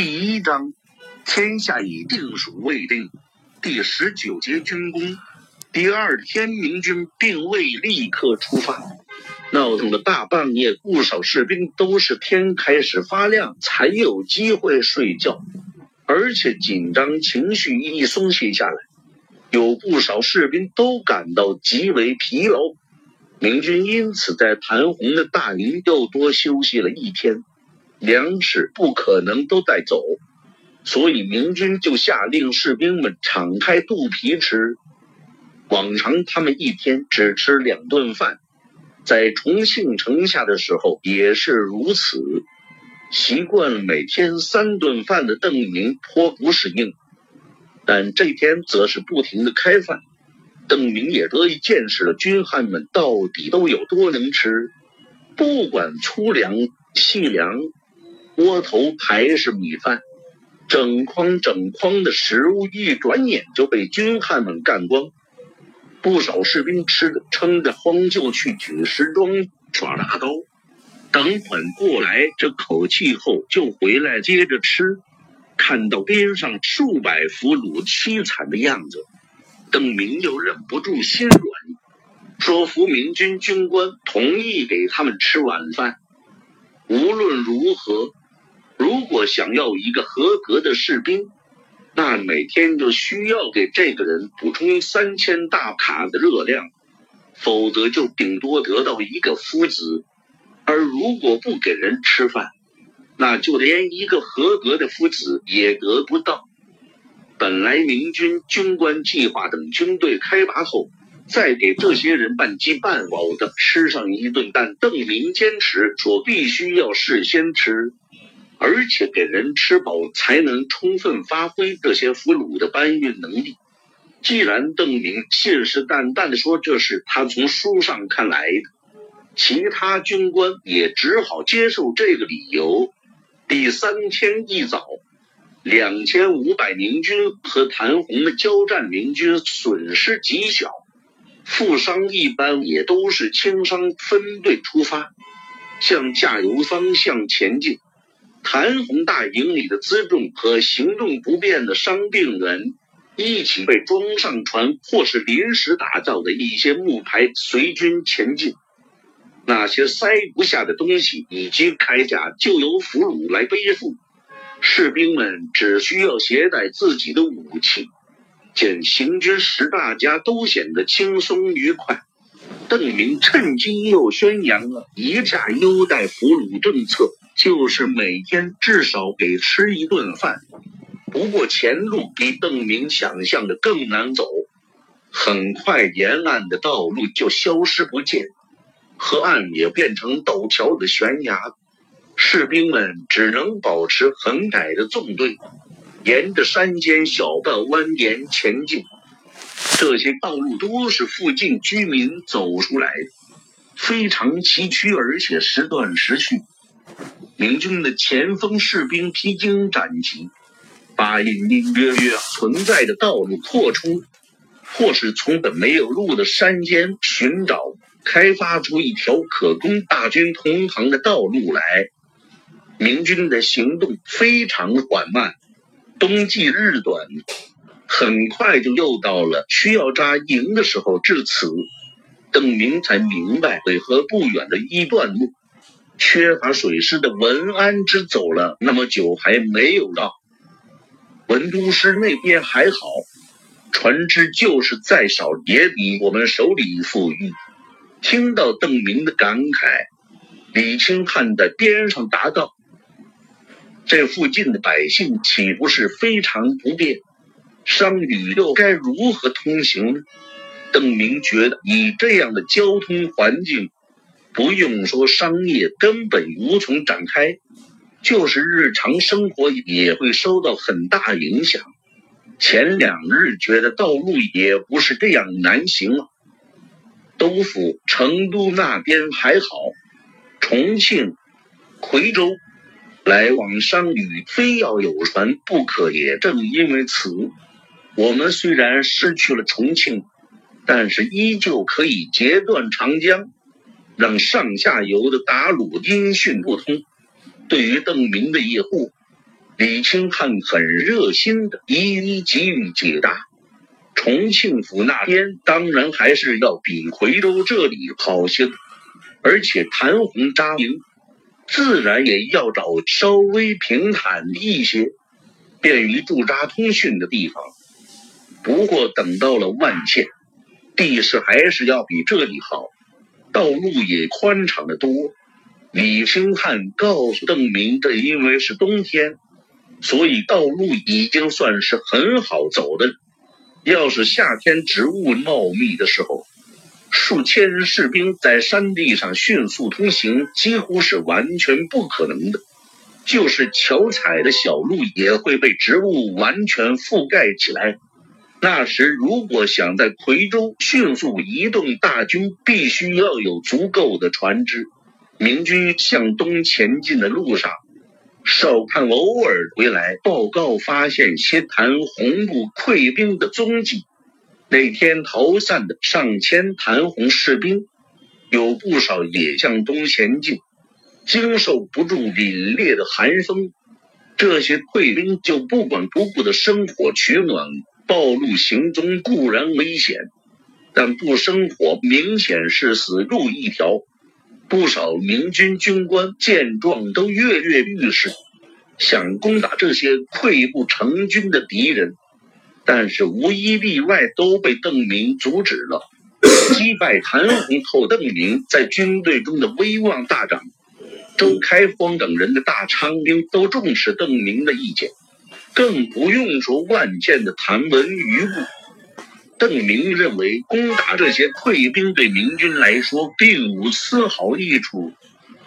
第一章，天下已定属未定。第十九节军功。第二天，明军并未立刻出发，闹腾了大半夜，不少士兵都是天开始发亮才有机会睡觉，而且紧张情绪一松懈下来，有不少士兵都感到极为疲劳。明军因此在谭红的大营又多休息了一天。粮食不可能都带走，所以明军就下令士兵们敞开肚皮吃。往常他们一天只吃两顿饭，在重庆城下的时候也是如此。习惯了每天三顿饭的邓明颇不适应，但这天则是不停的开饭。邓明也得以见识了军汉们到底都有多能吃，不管粗粮细粮。窝头还是米饭，整筐整筐的食物，一转眼就被军汉们干光。不少士兵吃的撑着慌，就去举石桩耍大刀。等缓过来这口气后，就回来接着吃。看到边上数百俘虏凄惨的样子，邓明又忍不住心软，说服明军军官同意给他们吃晚饭。无论如何。如果想要一个合格的士兵，那每天就需要给这个人补充三千大卡的热量，否则就顶多得到一个夫子。而如果不给人吃饭，那就连一个合格的夫子也得不到。本来明军军官计划等军队开拔后，再给这些人半饥半饱的吃上一顿，但邓明坚持说必须要事先吃。而且给人吃饱，才能充分发挥这些俘虏的搬运能力。既然邓明信誓旦旦地说这是他从书上看来的，其他军官也只好接受这个理由。第三天一早，两千五百明军和谭红的交战，明军损失极小，负伤一般也都是轻伤，分队出发，向下游方向前进。谭红大营里的辎重和行动不便的伤病人，一起被装上船，或是临时打造的一些木排随军前进。那些塞不下的东西以及铠甲，就由俘虏来背负。士兵们只需要携带自己的武器。见行军时大家都显得轻松愉快，邓明趁机又宣扬了一下优待俘虏政策。就是每天至少给吃一顿饭，不过前路比邓明想象的更难走。很快，沿岸的道路就消失不见，河岸也变成陡峭的悬崖，士兵们只能保持很窄的纵队，沿着山间小道蜿蜒前进。这些道路都是附近居民走出来的，非常崎岖，而且时断时续。明军的前锋士兵披荆斩棘，把隐隐约约存在的道路扩充，或是从本没有路的山间寻找，开发出一条可供大军通航的道路来。明军的行动非常缓慢，冬季日短，很快就又到了需要扎营的时候。至此，邓明才明白北河不远的一段路。缺乏水师的文安之走了那么久还没有到，文都师那边还好，船只就是再少也比我们手里富裕。听到邓明的感慨，李清汉在边上答道：“这附近的百姓岂不是非常不便？商旅又该如何通行呢？”邓明觉得以这样的交通环境。不用说，商业根本无从展开，就是日常生活也会受到很大影响。前两日觉得道路也不是这样难行了。都府、成都那边还好，重庆、夔州来往商旅非要有船不可。也正因为此，我们虽然失去了重庆，但是依旧可以截断长江。让上下游的打虏音讯不通。对于邓明的疑惑，李清汉很热心的一一给予解答。重庆府那边当然还是要比回州这里好些，而且谭红扎营，自然也要找稍微平坦一些、便于驻扎通讯的地方。不过等到了万县，地势还是要比这里好，道路也宽敞得多。李兴汉告诉邓明，这因为是冬天，所以道路已经算是很好走的。要是夏天植物茂密的时候，数千士兵在山地上迅速通行几乎是完全不可能的。就是巧踩的小路也会被植物完全覆盖起来。那时如果想在夔州迅速移动大军，必须要有足够的船只。明军向东前进的路上。少看偶尔回来报告，发现些谭红部溃兵的踪迹。那天逃散的上千谭红士兵，有不少也向东前进，经受不住凛冽的寒风。这些溃兵就不管不顾的生火取暖，暴露行踪固然危险，但不生火明显是死路一条。不少明军军官见状，都跃跃欲试，想攻打这些溃不成军的敌人，但是无一例外都被邓明阻止了。击败谭红后，邓明在军队中的威望大涨，周开荒等人的大昌兵都重视邓明的意见，更不用说万箭的谭文余部。邓明认为，攻打这些溃兵对明军来说并无丝毫益处，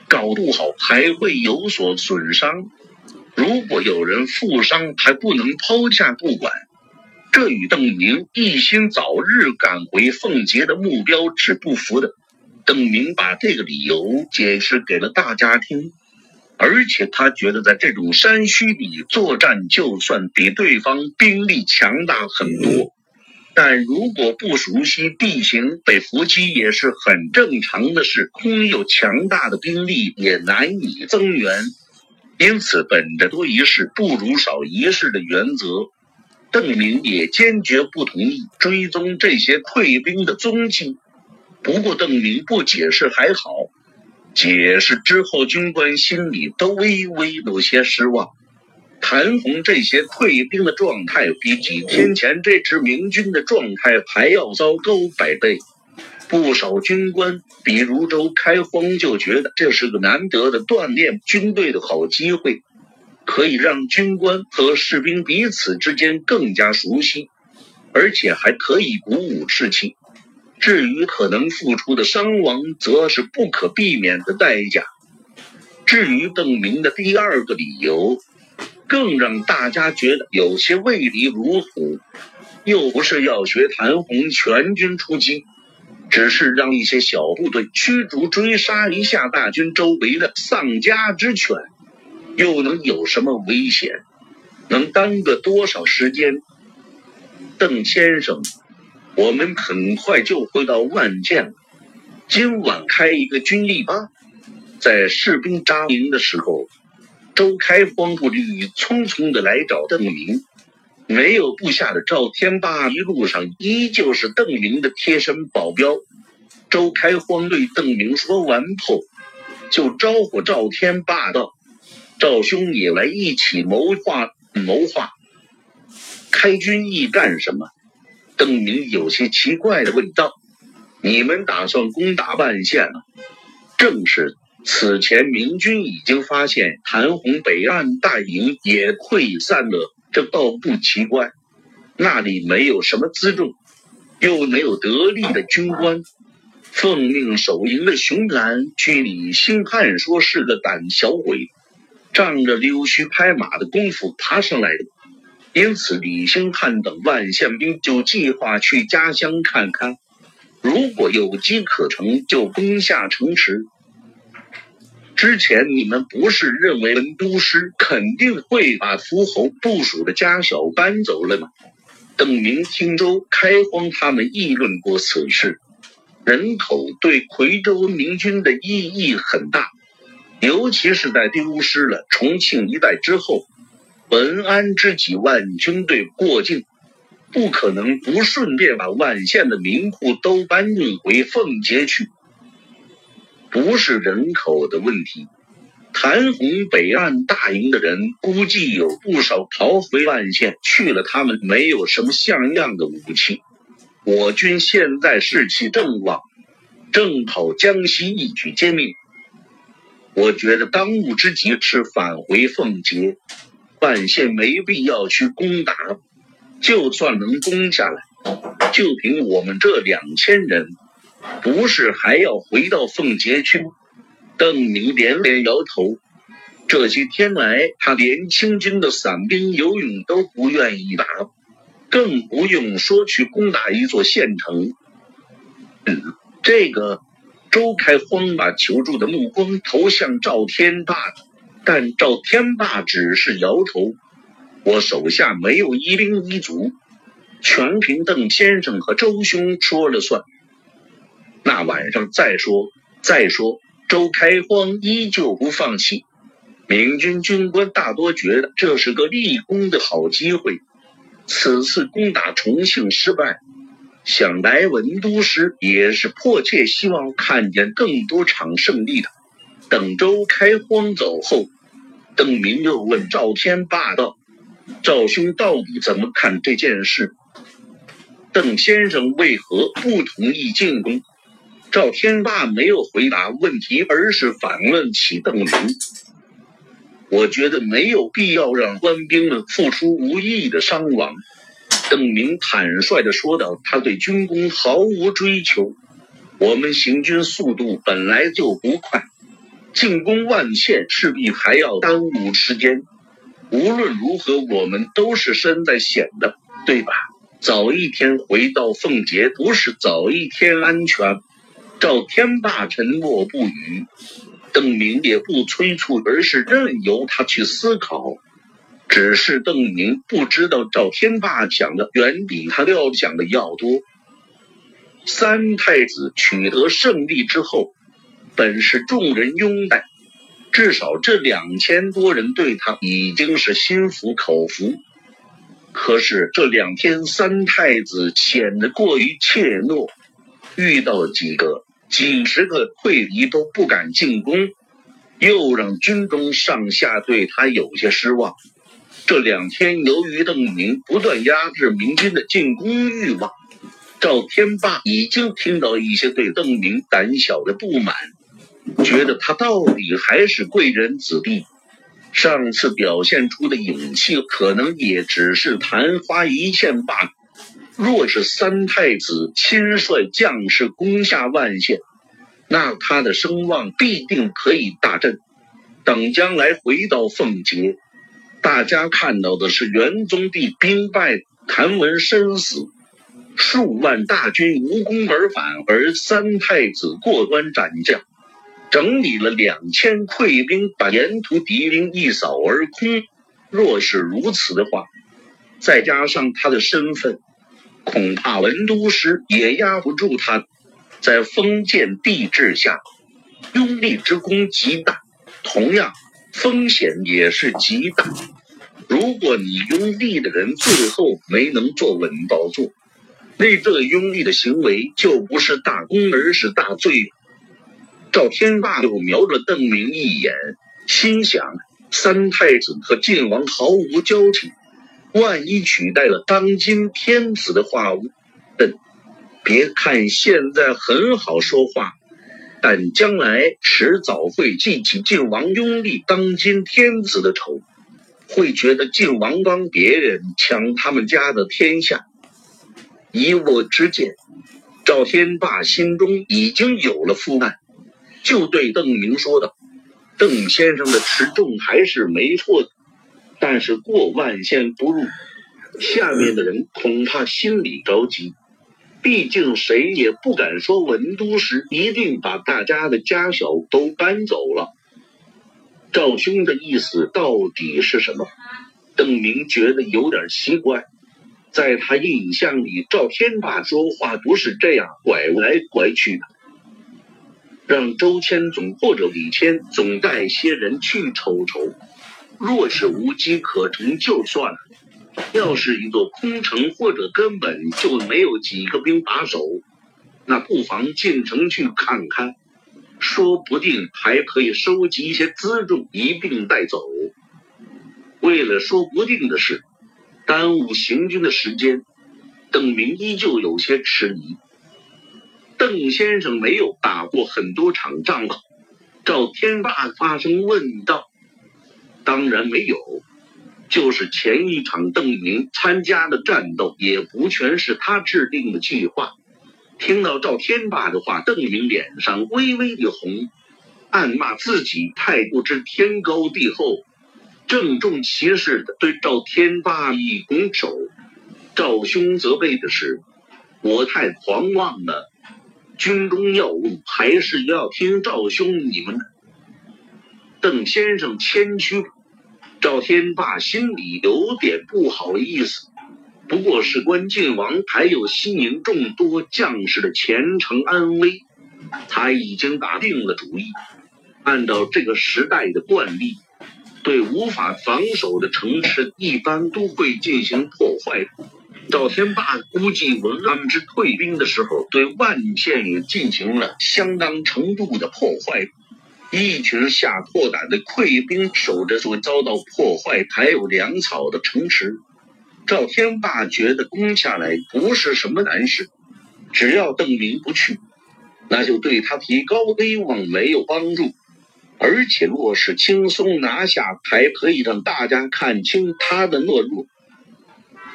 搞不好还会有所损伤。如果有人负伤，还不能抛下不管，这与邓明一心早日赶回奉节的目标是不符的。邓明把这个理由解释给了大家听，而且他觉得在这种山区里作战，就算比对方兵力强大很多。但如果不熟悉地形，被伏击也是很正常的事。空有强大的兵力，也难以增援。因此，本着多一事不如少一事的原则，邓明也坚决不同意追踪这些溃兵的踪迹。不过，邓明不解释还好，解释之后，军官心里都微微有些失望。谭红这些退兵的状态，比几天前这支明军的状态还要糟糕百倍。不少军官，比如周开荒，就觉得这是个难得的锻炼军队的好机会，可以让军官和士兵彼此之间更加熟悉，而且还可以鼓舞士气。至于可能付出的伤亡，则是不可避免的代价。至于邓明的第二个理由。更让大家觉得有些畏敌如虎，又不是要学谭红全军出击，只是让一些小部队驱逐追杀一下大军周围的丧家之犬，又能有什么危险？能耽搁多少时间？邓先生，我们很快就会到万县了，今晚开一个军例吧。在士兵扎营的时候。周开荒步履匆匆的来找邓明，没有部下的赵天霸一路上依旧是邓明的贴身保镖。周开荒对邓明说完后，就招呼赵天霸道：“赵兄也来一起谋划谋划，开军议干什么？”邓明有些奇怪的问道：“你们打算攻打万县了？”正是。此前明军已经发现谭红北岸大营也溃散了，这倒不奇怪。那里没有什么辎重，又没有得力的军官。奉命守营的熊兰，据李兴汉说是个胆小鬼，仗着溜须拍马的功夫爬上来的。因此，李兴汉等万县兵就计划去家乡看看，如果有机可乘，就攻下城池。之前你们不是认为都师肯定会把伏侯部署的家小搬走了吗？邓明听周开荒他们议论过此事，人口对夔州明军的意义很大，尤其是在丢失了重庆一带之后，文安知几万军队过境，不可能不顺便把万县的民户都搬运回奉节去。不是人口的问题，谭红北岸大营的人估计有不少逃回万县去了，他们没有什么像样的武器。我军现在士气正旺，正好江西一举歼灭。我觉得当务之急是返回奉节，万县没必要去攻打。就算能攻下来，就凭我们这两千人，不是还要回到奉节去吗？邓明连连摇头。这些天来，他连清军的散兵游勇都不愿意打。更不用说去攻打一座县城。这个周开荒把求助的目光投向赵天霸，但赵天霸只是摇头。我手下没有一兵一卒，全凭邓先生和周兄说了算。那晚上再说。再说，周开荒依旧不放弃。明军军官大多觉得这是个立功的好机会。此次攻打重庆失败，想来文都师也是迫切希望看见更多场胜利的。等周开荒走后，邓明又问赵天霸道：“赵兄到底怎么看这件事？邓先生为何不同意进攻？”赵天霸没有回答问题，而是反问起邓明。我觉得没有必要让官兵们付出无意义的伤亡。邓明坦率地说道：“他对军功毫无追求，我们行军速度本来就不快，进攻万县势必还要耽误时间。无论如何，我们都是身在险的，对吧？早一天回到奉节，不是早一天安全？”赵天霸沉默不语。邓明也不催促，而是任由他去思考。只是邓明不知道，赵天霸想的远比他料想的要多。三太子取得胜利之后，本是众人拥戴，至少这两千多人对他已经是心服口服。可是这两天，三太子显得过于怯懦，遇到几个。几十个溃敌都不敢进攻，又让军中上下对他有些失望。这两天，由于邓明不断压制明军的进攻欲望，赵天霸已经听到一些对邓明胆小的不满，觉得他到底还是贵人子弟，上次表现出的勇气可能也只是昙花一现罢了。若是三太子亲率将士攻下万县，那他的声望必定可以大振。等将来回到奉节，大家看到的是元宗帝兵败，谭文身死，数万大军无功而返，而三太子过关斩将，整理了两千溃兵，把沿途敌兵一扫而空。若是如此的话，再加上他的身份。恐怕文都师也压不住他，在封建帝制下，拥立之功极大，同样风险也是极大。如果你拥立的人最后没能坐稳宝座，那这拥立的行为就不是大功，而是大罪。赵天霸又瞄了邓明一眼，心想：三太子和晋王毫无交情。万一取代了当今天子的话，嗯，别看现在很好说话，但将来迟早会记起晋王拥立当今天子的仇，会觉得晋王帮别人抢他们家的天下。以我之见，赵天霸心中已经有了负担，就对邓明说道：“邓先生的持重还是没错的。”但是过万县不入，下面的人恐怕心里着急。毕竟谁也不敢说文都师一定把大家的家小都搬走了。赵兄的意思到底是什么？邓明觉得有点奇怪。在他印象里，赵天霸说话不是这样拐来拐去的。让周千总或者李谦总带些人去瞅瞅。若是无机可乘就算了，要是一座空城或者根本就没有几个兵把守，那不妨进城去看看，说不定还可以收集一些辎重一并带走。为了说不定的事，耽误行军的时间，邓明依旧有些迟疑。邓先生没有打过很多场仗？赵天霸发声问道。当然没有，就是前一场邓明参加的战斗，也不全是他制定的计划。听到赵天霸的话，邓明脸上微微一红，暗骂自己太不知天高地厚，郑重其事的对赵天霸一拱手。赵兄责备的是我太狂妄了，军中要务还是要听赵兄你们的。邓先生谦虚，赵天霸心里有点不好意思。不过，事关晋王还有西营众多将士的前程安危，他已经打定了主意。按照这个时代的惯例，对无法防守的城池，一般都会进行破坏。赵天霸估计文安之退兵的时候，对万县也进行了相当程度的破坏。一群下破胆的溃兵守着所遭到破坏还有粮草的城池，赵天霸觉得攻下来不是什么难事，只要邓明不去，那就对他提高威望没有帮助，而且若是轻松拿下，还可以让大家看清他的懦弱。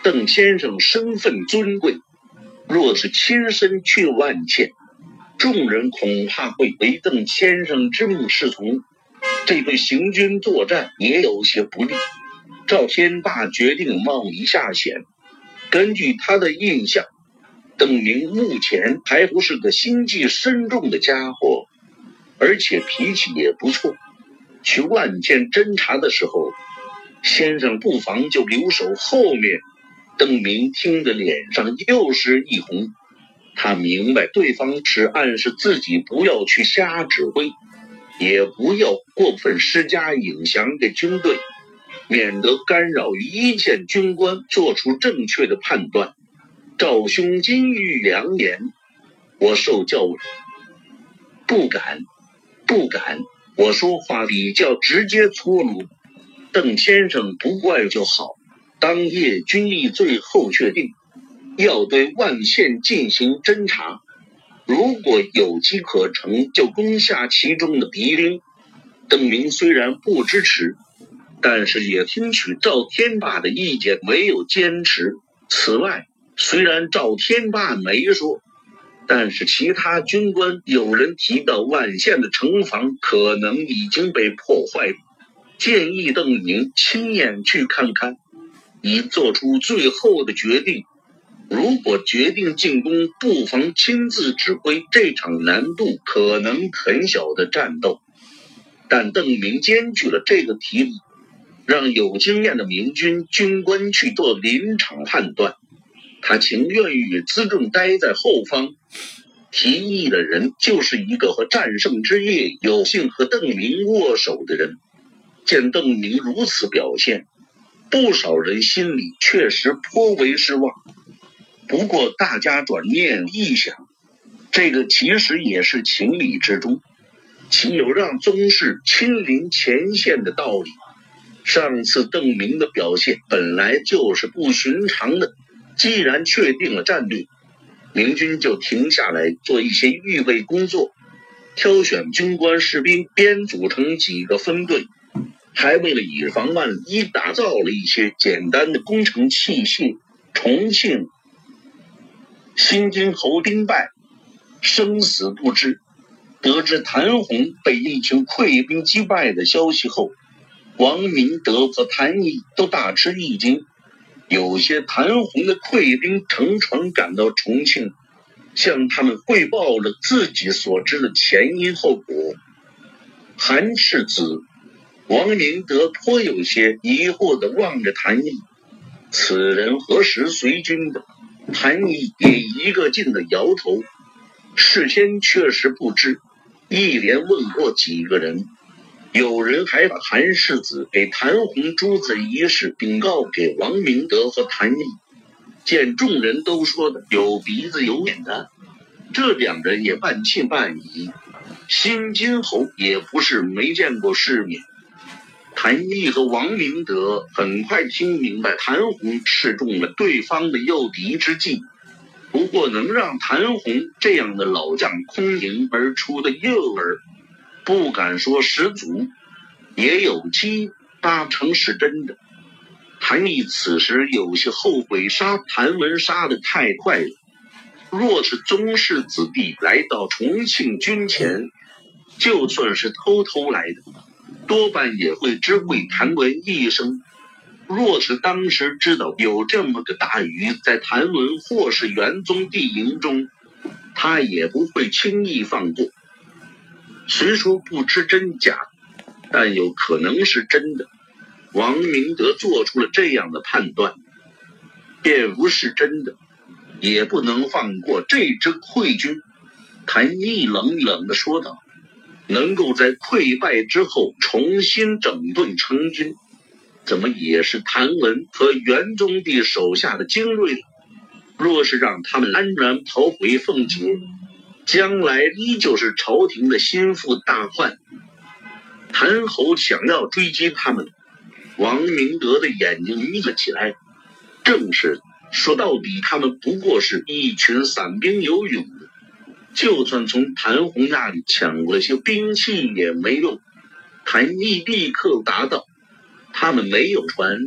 邓先生身份尊贵，若是亲身去万县。众人恐怕会为邓先生之命是从，这对行军作战也有些不利。赵天霸决定冒一下险。根据他的印象，邓明目前还不是个心计深重的家伙，而且脾气也不错。去万县侦查的时候，先生不妨就留守后面。邓明听得脸上又是一红。他明白对方是暗示自己不要去瞎指挥，也不要过分施加影响给军队，免得干扰一线军官做出正确的判断。赵兄金玉良言，我受教不敢，不敢。我说话比较直接粗鲁，邓先生不怪就好。当夜军力最后确定。要对万县进行侦查，如果有机可乘，就攻下其中的敌兵。邓明虽然不支持，但是也听取赵天霸的意见，没有坚持。此外，虽然赵天霸没说，但是其他军官有人提到万县的城防可能已经被破坏，建议邓明亲眼去看看，以做出最后的决定。如果决定进攻，不妨亲自指挥这场难度可能很小的战斗。但邓明坚拒了这个提议，让有经验的明军军官去做临场判断。他情愿与辎重待在后方。提议的人就是一个和战胜之夜有幸和邓明握手的人。见邓明如此表现，不少人心里确实颇为失望。不过，大家转念一想，这个其实也是情理之中，岂有让宗室亲临前线的道理？上次邓明的表现本来就是不寻常的，既然确定了战略，明军就停下来做一些预备工作，挑选军官士兵，编组成几个分队，还为了以防万一，打造了一些简单的工程器械。重庆。新津侯丁拜生死不知，得知谭红被一群溃兵击败的消息后，王明德和谭毅都大吃一惊。有些谭红的溃兵乘船赶到重庆，向他们汇报了自己所知的前因后果。韩世子王明德颇有些疑惑地望着谭毅，此人何时随军的？谭毅也一个劲的摇头，事先确实不知，一连问过几个人，有人还把谭世子给谭红珠子一事禀告给王明德和谭毅，见众人都说的有鼻子有眼的，这两人也半信半疑。新金侯也不是没见过世面。谭毅和王明德很快听明白，谭红是中了对方的诱敌之计。不过，能让谭红这样的老将空营而出的诱饵，不敢说十足，也有七八成是真的。谭毅此时有些后悔杀谭文杀的太快了。若是宗室子弟来到重庆军前，就算是偷偷来的。多半也会知会谭文一声。若是当时知道有这么个大鱼在谭文或是元宗帝营中，他也不会轻易放过。虽说不知真假，但有可能是真的。王明德做出了这样的判断，便不是真的，也不能放过这支溃军。谭毅冷冷的说道。能够在溃败之后重新整顿成军，怎么也是谭文和元宗帝手下的精锐。若是让他们安然逃回奉节，将来依旧是朝廷的心腹大患。谭侯想要追击他们，王明德的眼睛眯了起来。正是，说到底，他们不过是一群散兵游勇。就算从谭红那里抢了些兵器也没用。谭毅立刻答道：“他们没有船，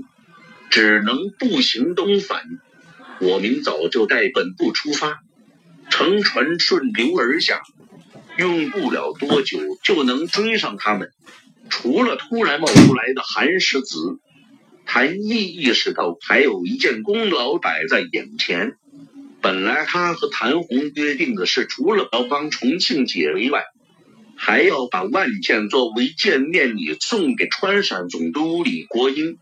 只能步行东返。我明早就带本部出发，乘船顺流而下，用不了多久就能追上他们。”除了突然冒出来的韩世子，谭毅意识到还有一件功劳摆在眼前。本来他和谭红约定的是，除了要帮重庆解围外，还要把万茜作为见面礼送给川陕总督李国英。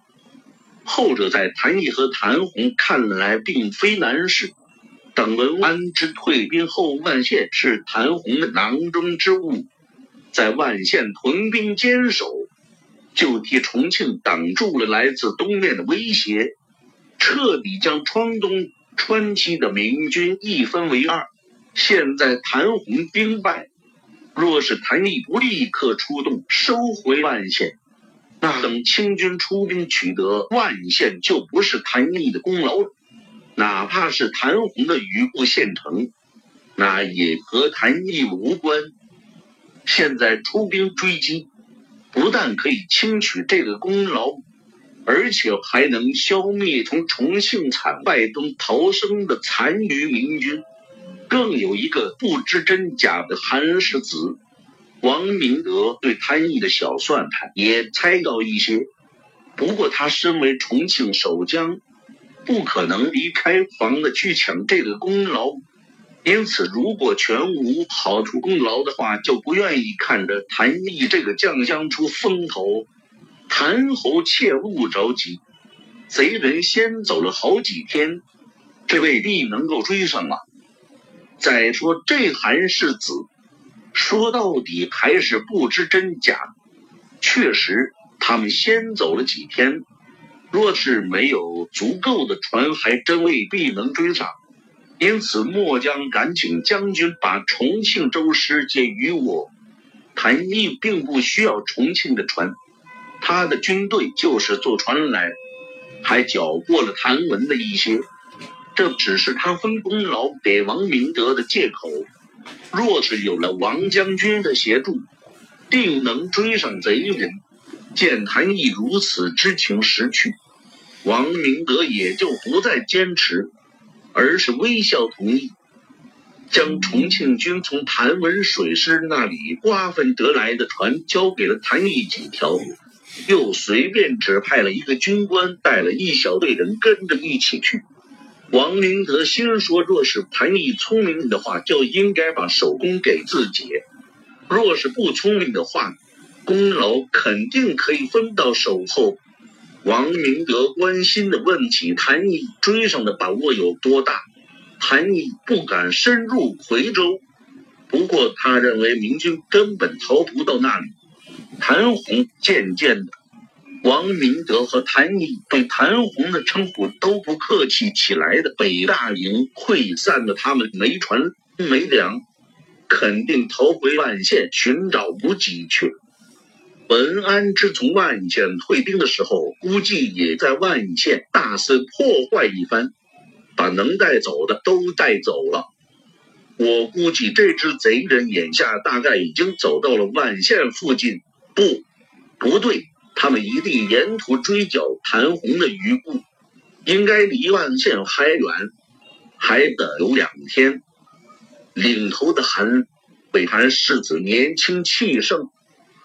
后者在谭毅和谭红看来并非难事。等文安之退兵后，万县是谭红的囊中之物，在万县屯兵坚守，就替重庆挡住了来自东面的威胁，彻底将川东。川西的明军一分为二，现在谭红兵败，若是谭毅不立刻出动收回万县，那等清军出兵取得万县，就不是谭毅的功劳了。哪怕是谭红的余部县城，那也和谭毅无关。现在出兵追击，不但可以轻取这个功劳。而且还能消灭从重庆惨败中逃生的残余明军，更有一个不知真假的韩世子。王明德对谭毅的小算盘也猜到一些，不过他身为重庆守将，不可能离开房子去抢这个功劳，因此如果全无好处功劳的话，就不愿意看着谭毅这个将相出风头。谭侯切勿着急，贼人先走了好几天，这未必能够追上啊。再说这韩世子，说到底还是不知真假。确实，他们先走了几天，若是没有足够的船，还真未必能追上。因此，末将敢请将军把重庆州师借于我。谭毅并不需要重庆的船。他的军队就是坐船来，还缴过了谭文的一些，这只是他分功劳给王明德的借口。若是有了王将军的协助，定能追上贼人。见谭毅如此知情识趣，王明德也就不再坚持，而是微笑同意，将重庆军从谭文水师那里瓜分得来的船交给了谭毅几条。又随便指派了一个军官，带了一小队人跟着一起去。王明德心说：若是谭毅聪明的话，就应该把首功给自己；若是不聪明的话，功劳肯定可以分到手后。王明德关心的问起谭毅追上的把握有多大。谭毅不敢深入夔州，不过他认为明军根本逃不到那里。谭红渐渐的，王明德和谭毅对谭红的称呼都不客气起来的。北大营溃散的他们没船没粮，肯定逃回万县寻找补给去。文安之从万县退兵的时候，估计也在万县大肆破坏一番，把能带走的都带走了。我估计这支贼人眼下大概已经走到了万县附近。不，不对，他们一定沿途追剿谭红的余部，应该离万县还远，还得有两天。领头的韩北韩世子年轻气盛。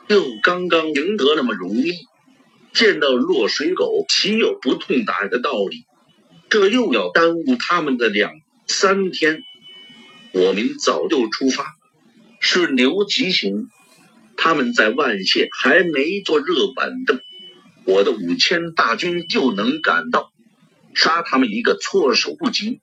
又刚刚赢得那么容易，见到落水狗，岂有不痛打的道理？这又要耽误他们的两三天。我们早就出发，顺流急行。他们在万县还没做热板凳我的五千大军就能赶到杀他们一个措手不及。